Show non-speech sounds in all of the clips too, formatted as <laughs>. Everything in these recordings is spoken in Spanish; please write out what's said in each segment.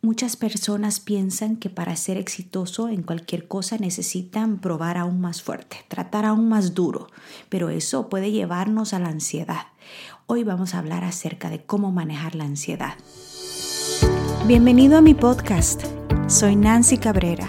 Muchas personas piensan que para ser exitoso en cualquier cosa necesitan probar aún más fuerte, tratar aún más duro, pero eso puede llevarnos a la ansiedad. Hoy vamos a hablar acerca de cómo manejar la ansiedad. Bienvenido a mi podcast. Soy Nancy Cabrera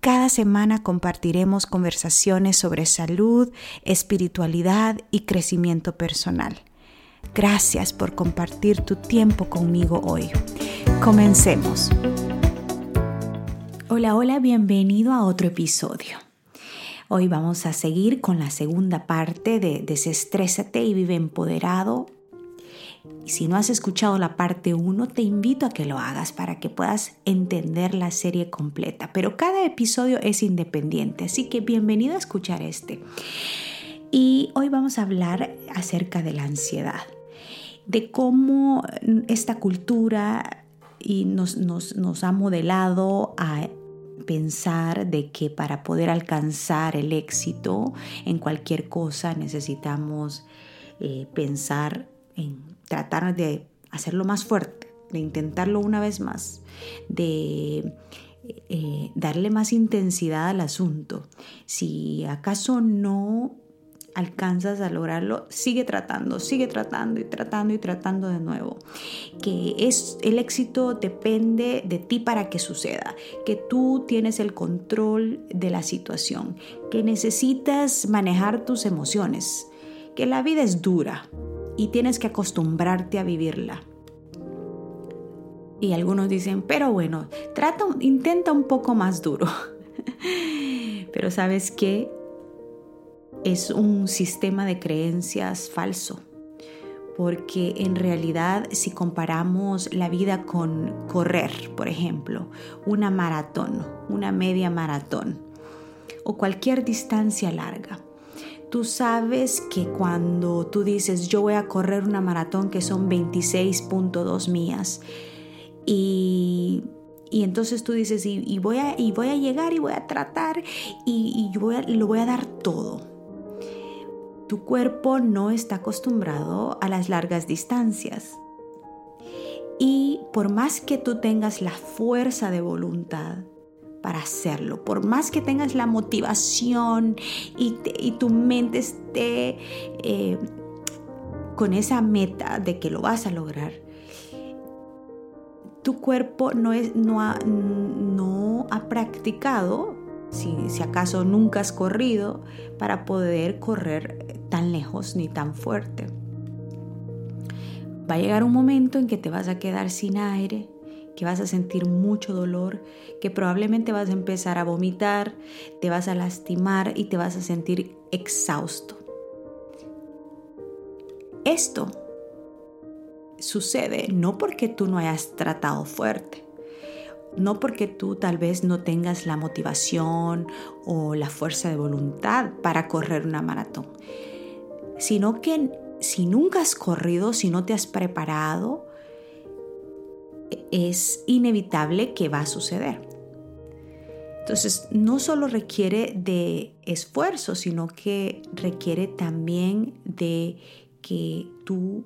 Cada semana compartiremos conversaciones sobre salud, espiritualidad y crecimiento personal. Gracias por compartir tu tiempo conmigo hoy. Comencemos. Hola, hola, bienvenido a otro episodio. Hoy vamos a seguir con la segunda parte de Desestrésate y vive empoderado y si no has escuchado la parte 1, te invito a que lo hagas para que puedas entender la serie completa. Pero cada episodio es independiente, así que bienvenido a escuchar este. Y hoy vamos a hablar acerca de la ansiedad, de cómo esta cultura y nos, nos, ha modelado a pensar de que para poder alcanzar el éxito en cualquier cosa necesitamos eh, pensar en tratar de hacerlo más fuerte, de intentarlo una vez más, de eh, darle más intensidad al asunto. Si acaso no alcanzas a lograrlo, sigue tratando, sigue tratando y tratando y tratando de nuevo. Que es el éxito depende de ti para que suceda, que tú tienes el control de la situación, que necesitas manejar tus emociones, que la vida es dura, y tienes que acostumbrarte a vivirla. Y algunos dicen, pero bueno, trata, intenta un poco más duro. <laughs> pero sabes que es un sistema de creencias falso. Porque en realidad si comparamos la vida con correr, por ejemplo, una maratón, una media maratón o cualquier distancia larga, Tú sabes que cuando tú dices yo voy a correr una maratón que son 26.2 millas y, entonces tú dices y, voy a, y voy a llegar y voy a tratar y, voy lo voy a dar todo. Tu cuerpo no está acostumbrado a las largas distancias. Y por más que tú tengas la fuerza de voluntad, para hacerlo. Por más que tengas la motivación y, tu mente esté eh, con esa meta de que lo vas a lograr, tu cuerpo no, es, no, ha, no ha practicado, si, si acaso nunca has corrido, para poder correr tan lejos ni tan fuerte. Va a llegar un momento en que te vas a quedar sin aire, que vas a sentir mucho dolor, que probablemente vas a empezar a vomitar, te vas a lastimar y te vas a sentir exhausto. Esto sucede no porque tú no hayas tratado fuerte, no porque tú tal vez no tengas la motivación o la fuerza de voluntad para correr una maratón, sino que si nunca has corrido, si no te has preparado, es inevitable que va a suceder. Entonces, no solo requiere de esfuerzo, sino que requiere también de que tú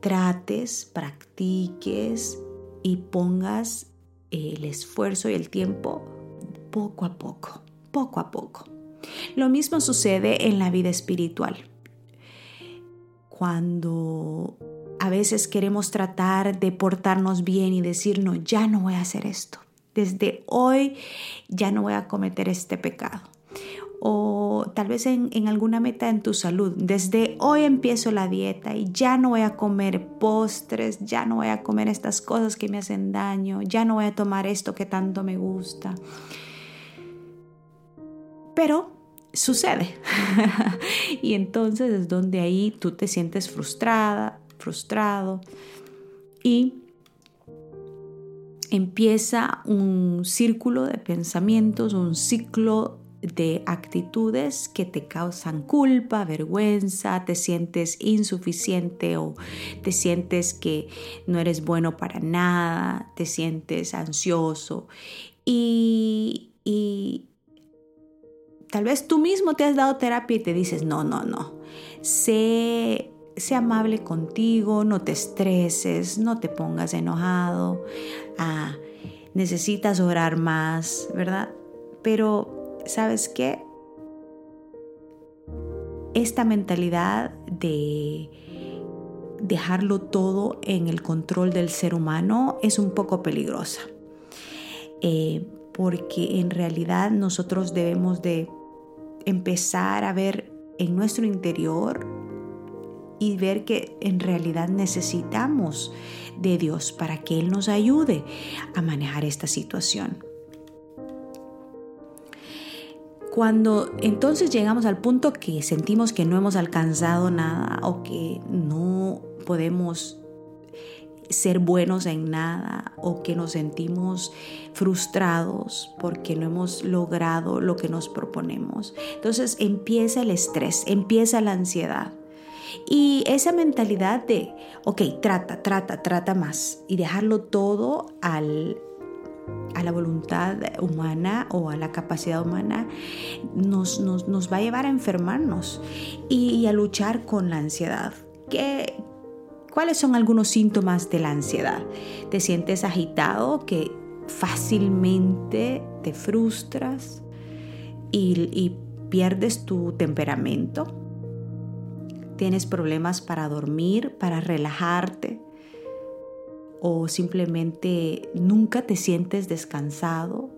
trates, practiques y pongas el esfuerzo y el tiempo poco a poco, poco a poco. Lo mismo sucede en la vida espiritual. Cuando a veces queremos tratar de portarnos bien y decir, no, ya no voy a hacer esto. Desde hoy ya no voy a cometer este pecado. O tal vez en, alguna meta en tu salud. Desde hoy empiezo la dieta y ya no voy a comer postres, ya no voy a comer estas cosas que me hacen daño, ya no voy a tomar esto que tanto me gusta. Pero sucede. <laughs> y entonces es donde ahí tú te sientes frustrada, frustrado. Y empieza un círculo de pensamientos, un ciclo de actitudes que te causan culpa, vergüenza, te sientes insuficiente o te sientes que no eres bueno para nada, te sientes ansioso. Y, y tal vez tú mismo te has dado terapia y te dices, no, no, no, sé sé amable contigo, no te estreses, no te pongas enojado, ah, necesitas orar más, ¿verdad? Pero, ¿sabes qué? Esta mentalidad de dejarlo todo en el control del ser humano es un poco peligrosa. Eh, porque en realidad nosotros debemos de empezar a ver en nuestro interior y ver que en realidad necesitamos de Dios para que Él nos ayude a manejar esta situación. Cuando entonces llegamos al punto que sentimos que no hemos alcanzado nada o que no podemos ser buenos en nada o que nos sentimos frustrados porque no hemos logrado lo que nos proponemos. Entonces empieza el estrés, empieza la ansiedad. Y esa mentalidad de, ok, trata, trata, trata más y dejarlo todo al, a la voluntad humana o a la capacidad humana nos, nos, va a llevar a enfermarnos y, a luchar con la ansiedad. ¿Qué, ¿Cuáles son algunos síntomas de la ansiedad? ¿Te sientes agitado? ¿Que fácilmente te frustras y pierdes tu temperamento? Tienes problemas para dormir, para relajarte o simplemente nunca te sientes descansado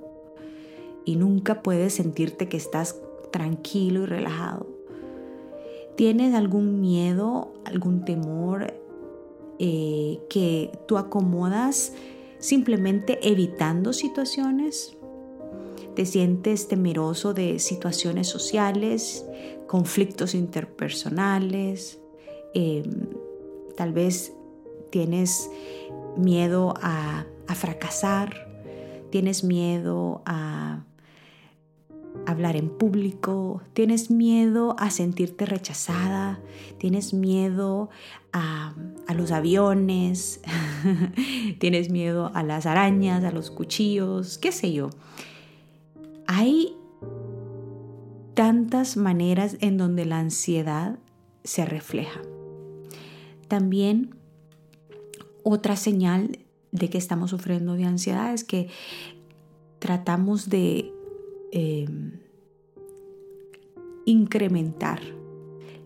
y nunca puedes sentirte que estás tranquilo y relajado. ¿Tienes algún miedo, algún temor eh, que tú acomodas simplemente evitando situaciones? ¿Te sientes temeroso de situaciones sociales, conflictos interpersonales, em, tal vez tienes miedo a, fracasar, tienes miedo a hablar en público, tienes miedo a sentirte rechazada, tienes miedo a, a, los aviones, <laughs> tienes miedo a las arañas, a los cuchillos, qué sé yo. Hay tantas maneras en donde la ansiedad se refleja. También otra señal de que estamos sufriendo de ansiedad es que tratamos de em, incrementar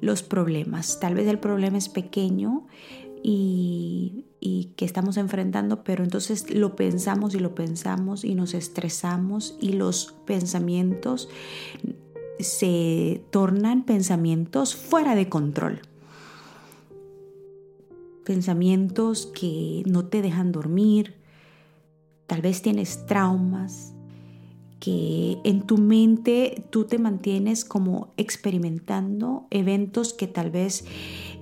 los problemas. Tal vez el problema es pequeño y, y, que estamos enfrentando, pero entonces lo pensamos y lo pensamos y nos estresamos y los pensamientos se tornan pensamientos fuera de control. Pensamientos que no te dejan dormir, tal vez tienes traumas, que en tu mente tú te mantienes como experimentando eventos que tal vez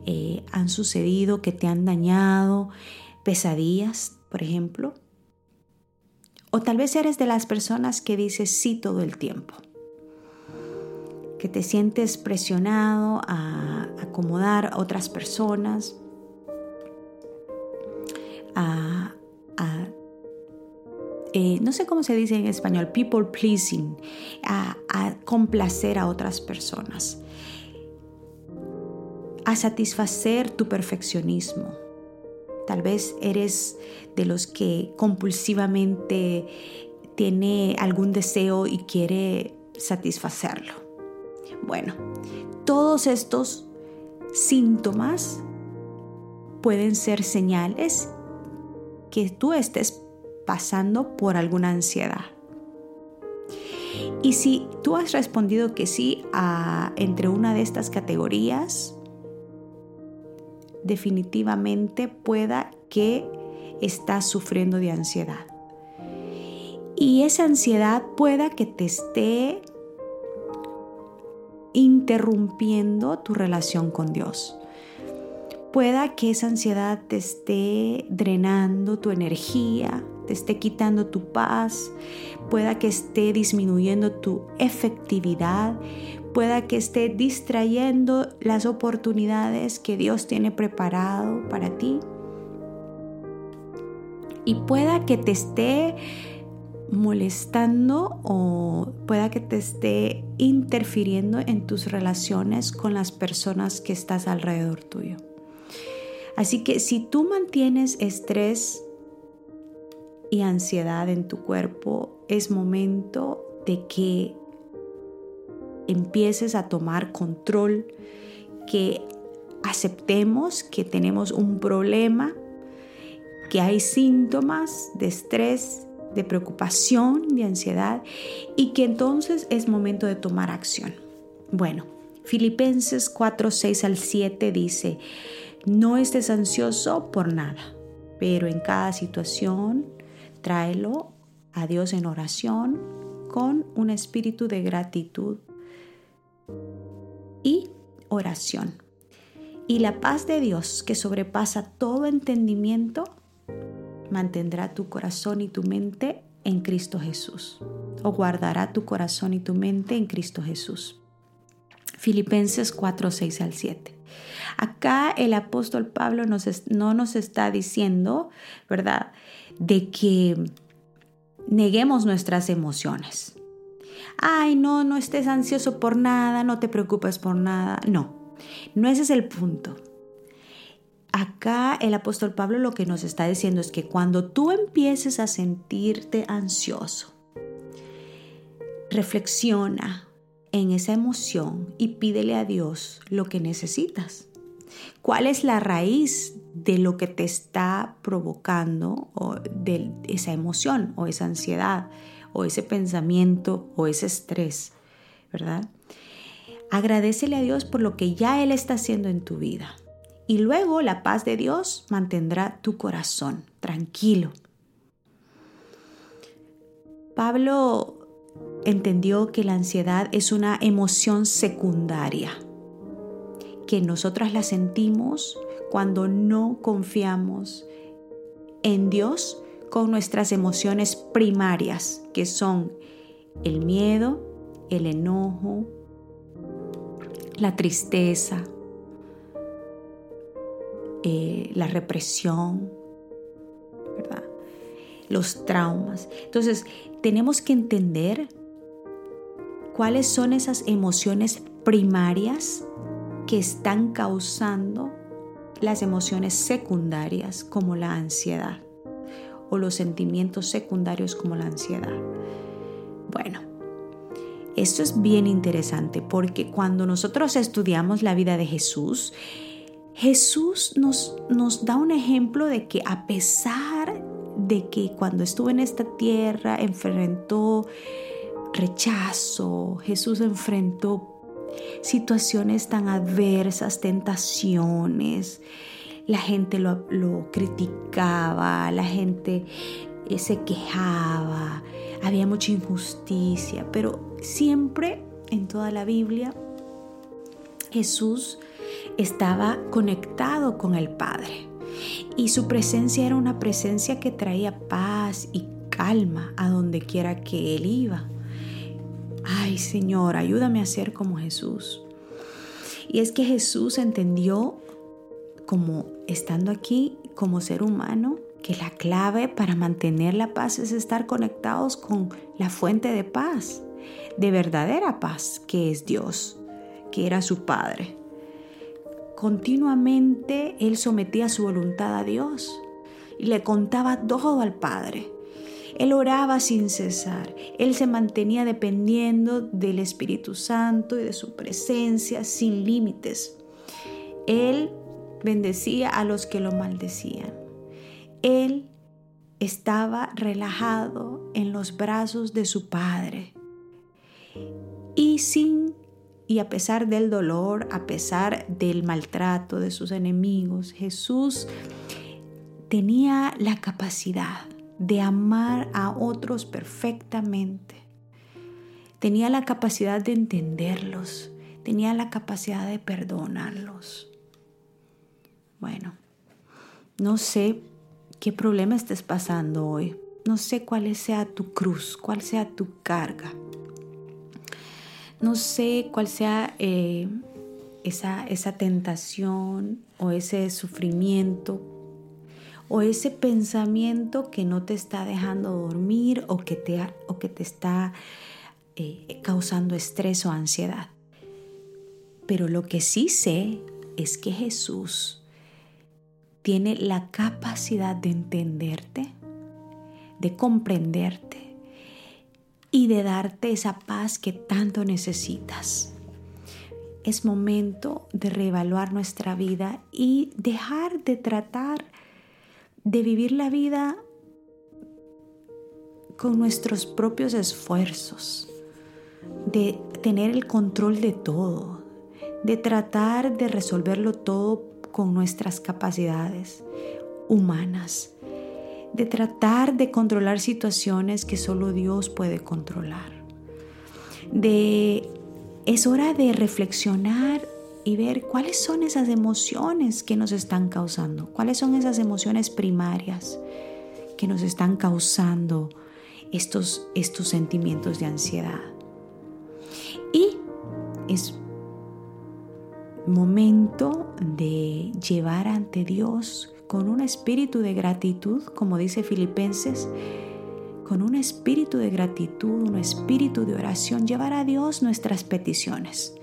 eh, han sucedido, que te han dañado, pesadillas, por ejemplo. O tal vez eres de las personas que dices sí todo el tiempo que te sientes presionado a acomodar a otras personas, a, eh, no sé cómo se dice en español, people pleasing, a, a complacer a otras personas, a satisfacer tu perfeccionismo. Tal vez eres de los que compulsivamente tiene algún deseo y quiere satisfacerlo. Bueno, todos estos síntomas pueden ser señales que tú estés pasando por alguna ansiedad. Y si tú has respondido que sí a entre una de estas categorías, definitivamente pueda que estás sufriendo de ansiedad. Y esa ansiedad pueda que te esté interrumpiendo tu relación con Dios. Pueda que esa ansiedad te esté drenando tu energía, te esté quitando tu paz, pueda que esté disminuyendo tu efectividad, pueda que esté distrayendo las oportunidades que Dios tiene preparado para ti y pueda que te esté molestando o pueda que te esté interfiriendo en tus relaciones con las personas que estás alrededor tuyo. Así que si tú mantienes estrés y ansiedad en tu cuerpo, es momento de que empieces a tomar control, que aceptemos que tenemos un problema, que hay síntomas de estrés, de preocupación, de ansiedad y que entonces es momento de tomar acción. Bueno, Filipenses 4, 6 al 7 dice, no estés ansioso por nada, pero en cada situación tráelo a Dios en oración con un espíritu de gratitud y oración. Y la paz de Dios que sobrepasa todo entendimiento mantendrá tu corazón y tu mente en Cristo Jesús o guardará tu corazón y tu mente en Cristo Jesús. Filipenses 4, 6 al 7. Acá el apóstol Pablo no nos está diciendo, ¿verdad?, de que neguemos nuestras emociones. Ay, no, no estés ansioso por nada, no te preocupes por nada. No, no ese es el punto. Acá el apóstol Pablo lo que nos está diciendo es que cuando tú empieces a sentirte ansioso, reflexiona en esa emoción y pídele a Dios lo que necesitas. ¿Cuál es la raíz de lo que te está provocando o de esa emoción o esa ansiedad o ese pensamiento o ese estrés? ¿Verdad? Agradecele a Dios por lo que ya Él está haciendo en tu vida. Y luego la paz de Dios mantendrá tu corazón tranquilo. Pablo entendió que la ansiedad es una emoción secundaria, que nosotras la sentimos cuando no confiamos en Dios con nuestras emociones primarias, que son el miedo, el enojo, la tristeza, eh, la represión, ¿verdad? los traumas. Entonces, tenemos que entender cuáles son esas emociones primarias que están causando las emociones secundarias como la ansiedad o los sentimientos secundarios como la ansiedad. Bueno, esto es bien interesante porque cuando nosotros estudiamos la vida de Jesús, Jesús nos, nos da un ejemplo de que a pesar de que cuando estuvo en esta tierra enfrentó rechazo, Jesús enfrentó situaciones tan adversas, tentaciones, la gente lo, lo criticaba, la gente eh, se quejaba, había mucha injusticia, pero siempre en toda la Biblia Jesús estaba conectado con el Padre y su presencia era una presencia que traía paz y calma a donde quiera que él iba. Ay Señor, ayúdame a ser como Jesús. Y es que Jesús entendió como estando aquí como ser humano que la clave para mantener la paz es estar conectados con la fuente de paz, de verdadera paz, que es Dios, que era su Padre. Continuamente él sometía su voluntad a Dios y le contaba todo al Padre. Él oraba sin cesar. Él se mantenía dependiendo del Espíritu Santo y de su presencia sin límites. Él bendecía a los que lo maldecían. Él estaba relajado en los brazos de su Padre y sin y a pesar del dolor, a pesar del maltrato de sus enemigos, Jesús tenía la capacidad de amar a otros perfectamente. Tenía la capacidad de entenderlos. Tenía la capacidad de perdonarlos. Bueno, no sé qué problema estés pasando hoy, No sé cuál sea tu cruz, cuál sea tu carga. No sé cuál sea eh, esa, esa tentación o ese sufrimiento o ese pensamiento que no te está dejando dormir o que te, o que te está eh, causando estrés o ansiedad. Pero lo que sí sé es que Jesús tiene la capacidad de entenderte, de comprenderte y de darte esa paz que tanto necesitas. Es momento de reevaluar nuestra vida y dejar de tratar de vivir la vida con nuestros propios esfuerzos, de tener el control de todo, de tratar de resolverlo todo con nuestras capacidades humanas, de tratar de controlar situaciones que solo Dios puede controlar. De es hora de reflexionar y ver cuáles son esas emociones que nos están causando, cuáles son esas emociones primarias que nos están causando estos, estos sentimientos de ansiedad. Y es momento de llevar ante Dios con un espíritu de gratitud, como dice Filipenses, con un espíritu de gratitud, un espíritu de oración, llevar a Dios nuestras peticiones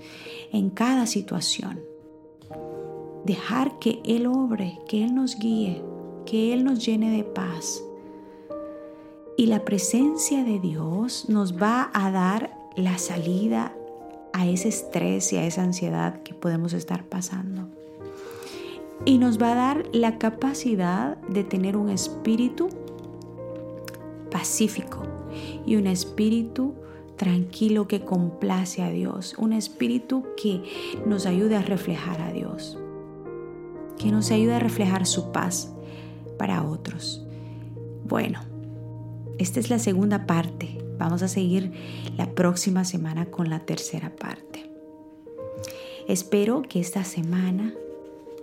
en cada situación. Dejar que Él obre, que Él nos guíe, que Él nos llene de paz. Y la presencia de Dios nos va a dar la salida a ese estrés y a esa ansiedad que podemos estar pasando. Y nos va a dar la capacidad de tener un espíritu pacífico y un espíritu tranquilo que complace a Dios, un espíritu que nos ayude a reflejar a Dios, que nos ayude a reflejar su paz para otros. Bueno, esta es la segunda parte. Vamos a seguir la próxima semana con la tercera parte. Espero que esta semana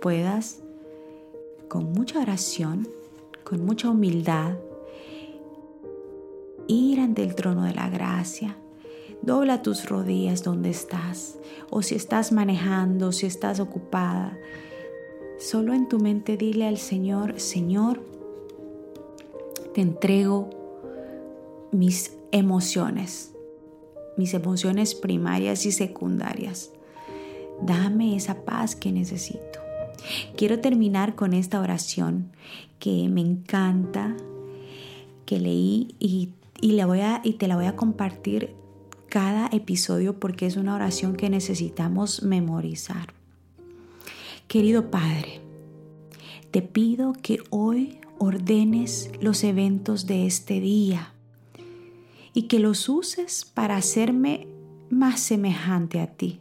puedas, con mucha oración, con mucha humildad, ir ante el trono de la gracia Dobla tus rodillas donde estás o si estás manejando, si estás ocupada. Solo en tu mente dile al Señor, Señor, te entrego mis emociones, mis emociones primarias y secundarias. Dame esa paz que necesito. Quiero terminar con esta oración que me encanta, que leí y, voy a, te la voy a compartir cada episodio porque es una oración que necesitamos memorizar. Querido Padre, te pido que hoy ordenes los eventos de este día y que los uses para hacerme más semejante a ti.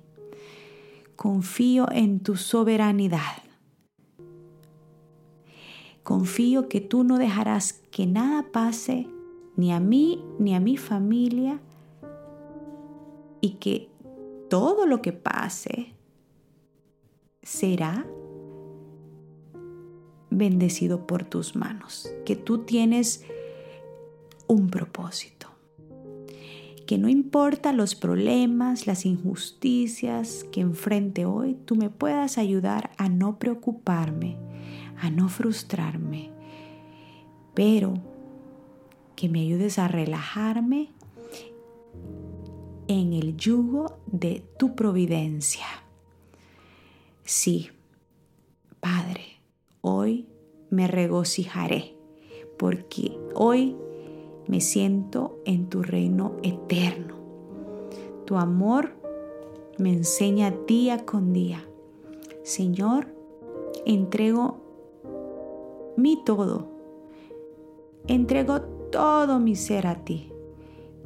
Confío en tu soberanidad. Confío que tú no dejarás que nada pase ni a mí ni a mi familia y que todo lo que pase será bendecido por tus manos, que tú tienes un propósito, que no importa los problemas, las injusticias que enfrente hoy, tú me puedas ayudar a no preocuparme, a no frustrarme, pero que me ayudes a relajarme en el yugo de tu providencia. Sí, Padre, hoy me regocijaré porque hoy me siento en tu reino eterno. Tu amor me enseña día con día. Señor, entrego mi todo. Entrego todo mi ser a ti.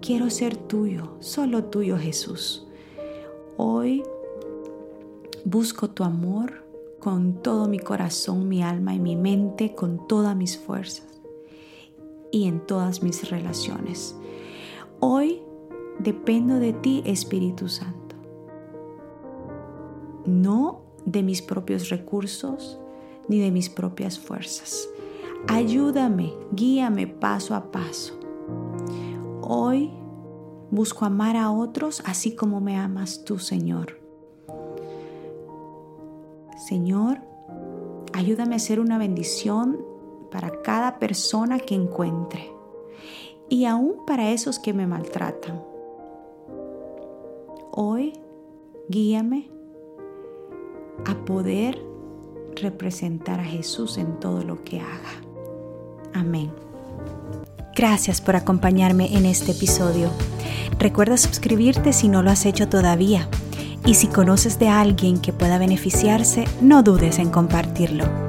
Quiero ser tuyo, solo tuyo Jesús. Hoy busco tu amor con todo mi corazón, mi alma y mi mente, con todas mis fuerzas y en todas mis relaciones. Hoy dependo de ti, Espíritu Santo. No de mis propios recursos ni de mis propias fuerzas. Ayúdame, guíame paso a paso. Hoy busco amar a otros así como me amas tú, Señor. Señor, ayúdame a ser una bendición para cada persona que encuentre y aún para esos que me maltratan. Hoy, guíame a poder representar a Jesús en todo lo que haga. Amén. Gracias por acompañarme en este episodio. Recuerda suscribirte si no lo has hecho todavía. Y si conoces de alguien que pueda beneficiarse, no dudes en compartirlo.